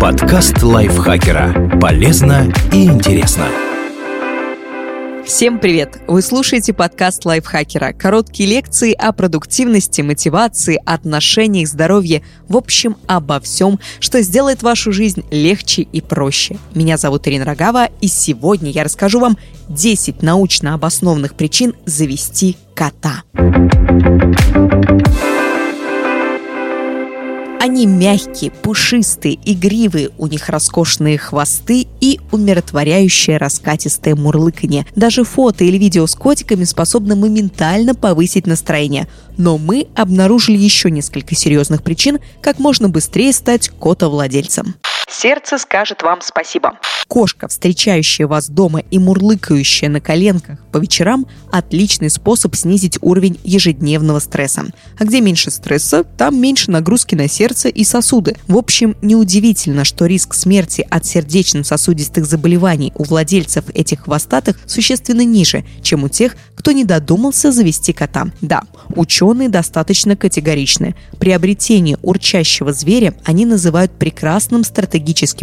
Подкаст лайфхакера. Полезно и интересно. Всем привет! Вы слушаете подкаст лайфхакера. Короткие лекции о продуктивности, мотивации, отношениях, здоровье. В общем, обо всем, что сделает вашу жизнь легче и проще. Меня зовут Ирина Рогава, и сегодня я расскажу вам 10 научно обоснованных причин завести кота. Они мягкие, пушистые, игривые, у них роскошные хвосты и умиротворяющее раскатистое мурлыканье. Даже фото или видео с котиками способны моментально повысить настроение. Но мы обнаружили еще несколько серьезных причин, как можно быстрее стать котовладельцем. Сердце скажет вам спасибо. Кошка, встречающая вас дома и мурлыкающая на коленках по вечерам – отличный способ снизить уровень ежедневного стресса. А где меньше стресса, там меньше нагрузки на сердце и сосуды. В общем, неудивительно, что риск смерти от сердечно-сосудистых заболеваний у владельцев этих хвостатых существенно ниже, чем у тех, кто не додумался завести кота. Да, ученые достаточно категоричны. Приобретение урчащего зверя они называют прекрасным стратегическим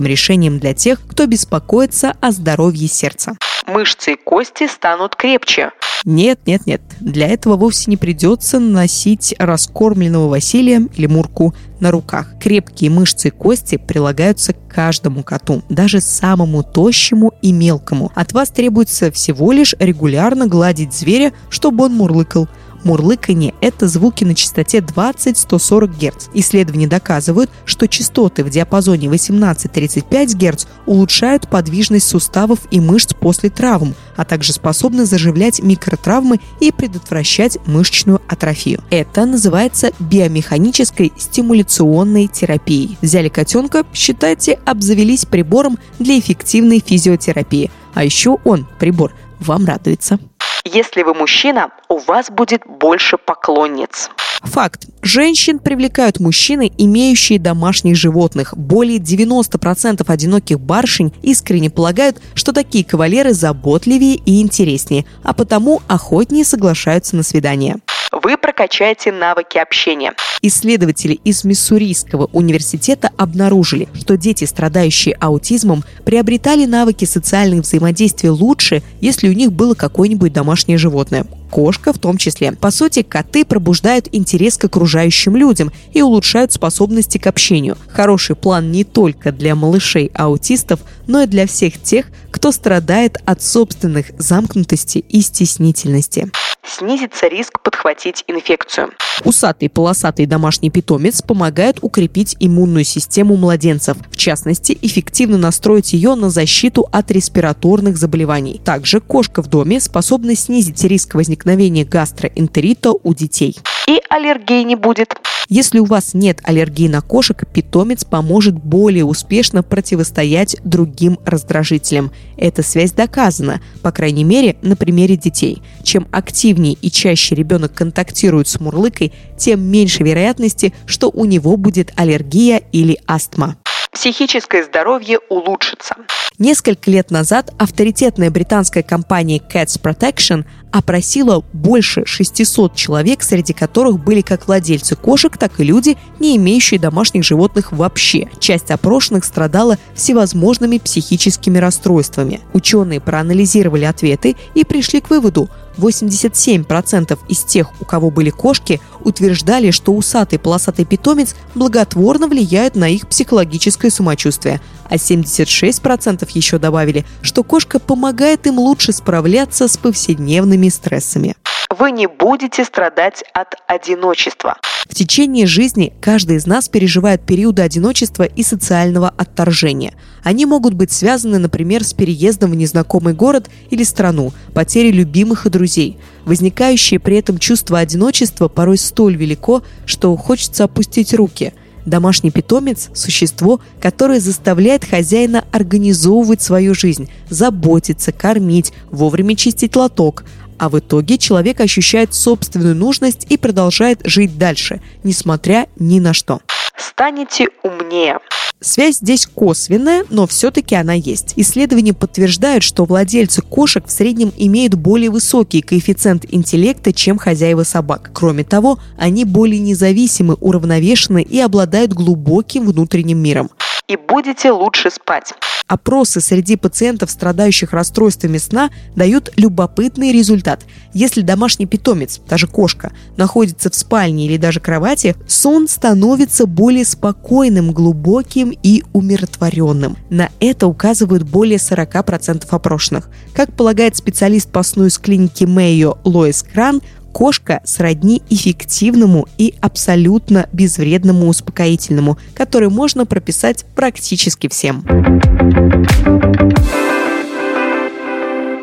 решением для тех, кто беспокоится о здоровье сердца. Мышцы и кости станут крепче. Нет, нет, нет. Для этого вовсе не придется носить раскормленного Василия или Мурку на руках. Крепкие мышцы и кости прилагаются к каждому коту, даже самому тощему и мелкому. От вас требуется всего лишь регулярно гладить зверя, чтобы он мурлыкал – Мурлыканье – это звуки на частоте 20-140 Гц. Исследования доказывают, что частоты в диапазоне 18-35 Гц улучшают подвижность суставов и мышц после травм, а также способны заживлять микротравмы и предотвращать мышечную атрофию. Это называется биомеханической стимуляционной терапией. Взяли котенка, считайте, обзавелись прибором для эффективной физиотерапии. А еще он, прибор, вам радуется. Если вы мужчина, у вас будет больше поклонниц. Факт. Женщин привлекают мужчины, имеющие домашних животных. Более 90% одиноких барышень искренне полагают, что такие кавалеры заботливее и интереснее, а потому охотнее соглашаются на свидание вы прокачаете навыки общения. Исследователи из Миссурийского университета обнаружили, что дети, страдающие аутизмом, приобретали навыки социальных взаимодействия лучше, если у них было какое-нибудь домашнее животное кошка в том числе. По сути, коты пробуждают интерес к окружающим людям и улучшают способности к общению. Хороший план не только для малышей-аутистов, но и для всех тех, кто страдает от собственных замкнутости и стеснительности снизится риск подхватить инфекцию. Усатый полосатый домашний питомец помогает укрепить иммунную систему младенцев, в частности, эффективно настроить ее на защиту от респираторных заболеваний. Также кошка в доме способна снизить риск возникновения гастроэнтерита у детей. И аллергии не будет. Если у вас нет аллергии на кошек, питомец поможет более успешно противостоять другим раздражителям. Эта связь доказана, по крайней мере, на примере детей. Чем активнее и чаще ребенок контактирует с мурлыкой, тем меньше вероятности, что у него будет аллергия или астма психическое здоровье улучшится. Несколько лет назад авторитетная британская компания Cats Protection опросила больше 600 человек, среди которых были как владельцы кошек, так и люди, не имеющие домашних животных вообще. Часть опрошенных страдала всевозможными психическими расстройствами. Ученые проанализировали ответы и пришли к выводу, 87% из тех, у кого были кошки, утверждали, что усатый полосатый питомец благотворно влияет на их психологическое самочувствие, а 76% еще добавили, что кошка помогает им лучше справляться с повседневными стрессами. Вы не будете страдать от одиночества. В течение жизни каждый из нас переживает периоды одиночества и социального отторжения. Они могут быть связаны, например, с переездом в незнакомый город или страну, потерей любимых и друзей. Возникающее при этом чувство одиночества порой столь велико, что хочется опустить руки – Домашний питомец – существо, которое заставляет хозяина организовывать свою жизнь, заботиться, кормить, вовремя чистить лоток, а в итоге человек ощущает собственную нужность и продолжает жить дальше, несмотря ни на что. Станете умнее. Связь здесь косвенная, но все-таки она есть. Исследования подтверждают, что владельцы кошек в среднем имеют более высокий коэффициент интеллекта, чем хозяева собак. Кроме того, они более независимы, уравновешены и обладают глубоким внутренним миром и будете лучше спать. Опросы среди пациентов, страдающих расстройствами сна, дают любопытный результат. Если домашний питомец, даже кошка, находится в спальне или даже кровати, сон становится более спокойным, глубоким и умиротворенным. На это указывают более 40% опрошенных. Как полагает специалист по сну из клиники Мэйо Лоис Кран, кошка сродни эффективному и абсолютно безвредному успокоительному, который можно прописать практически всем.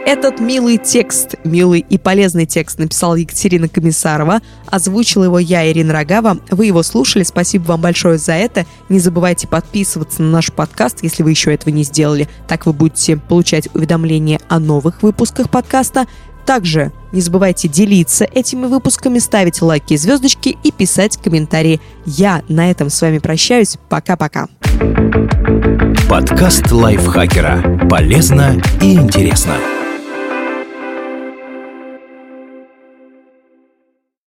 Этот милый текст, милый и полезный текст написала Екатерина Комиссарова. Озвучила его я, Ирина Рогава. Вы его слушали. Спасибо вам большое за это. Не забывайте подписываться на наш подкаст, если вы еще этого не сделали. Так вы будете получать уведомления о новых выпусках подкаста. Также не забывайте делиться этими выпусками, ставить лайки и звездочки и писать комментарии. Я на этом с вами прощаюсь. Пока-пока. Подкаст лайфхакера. Полезно и интересно.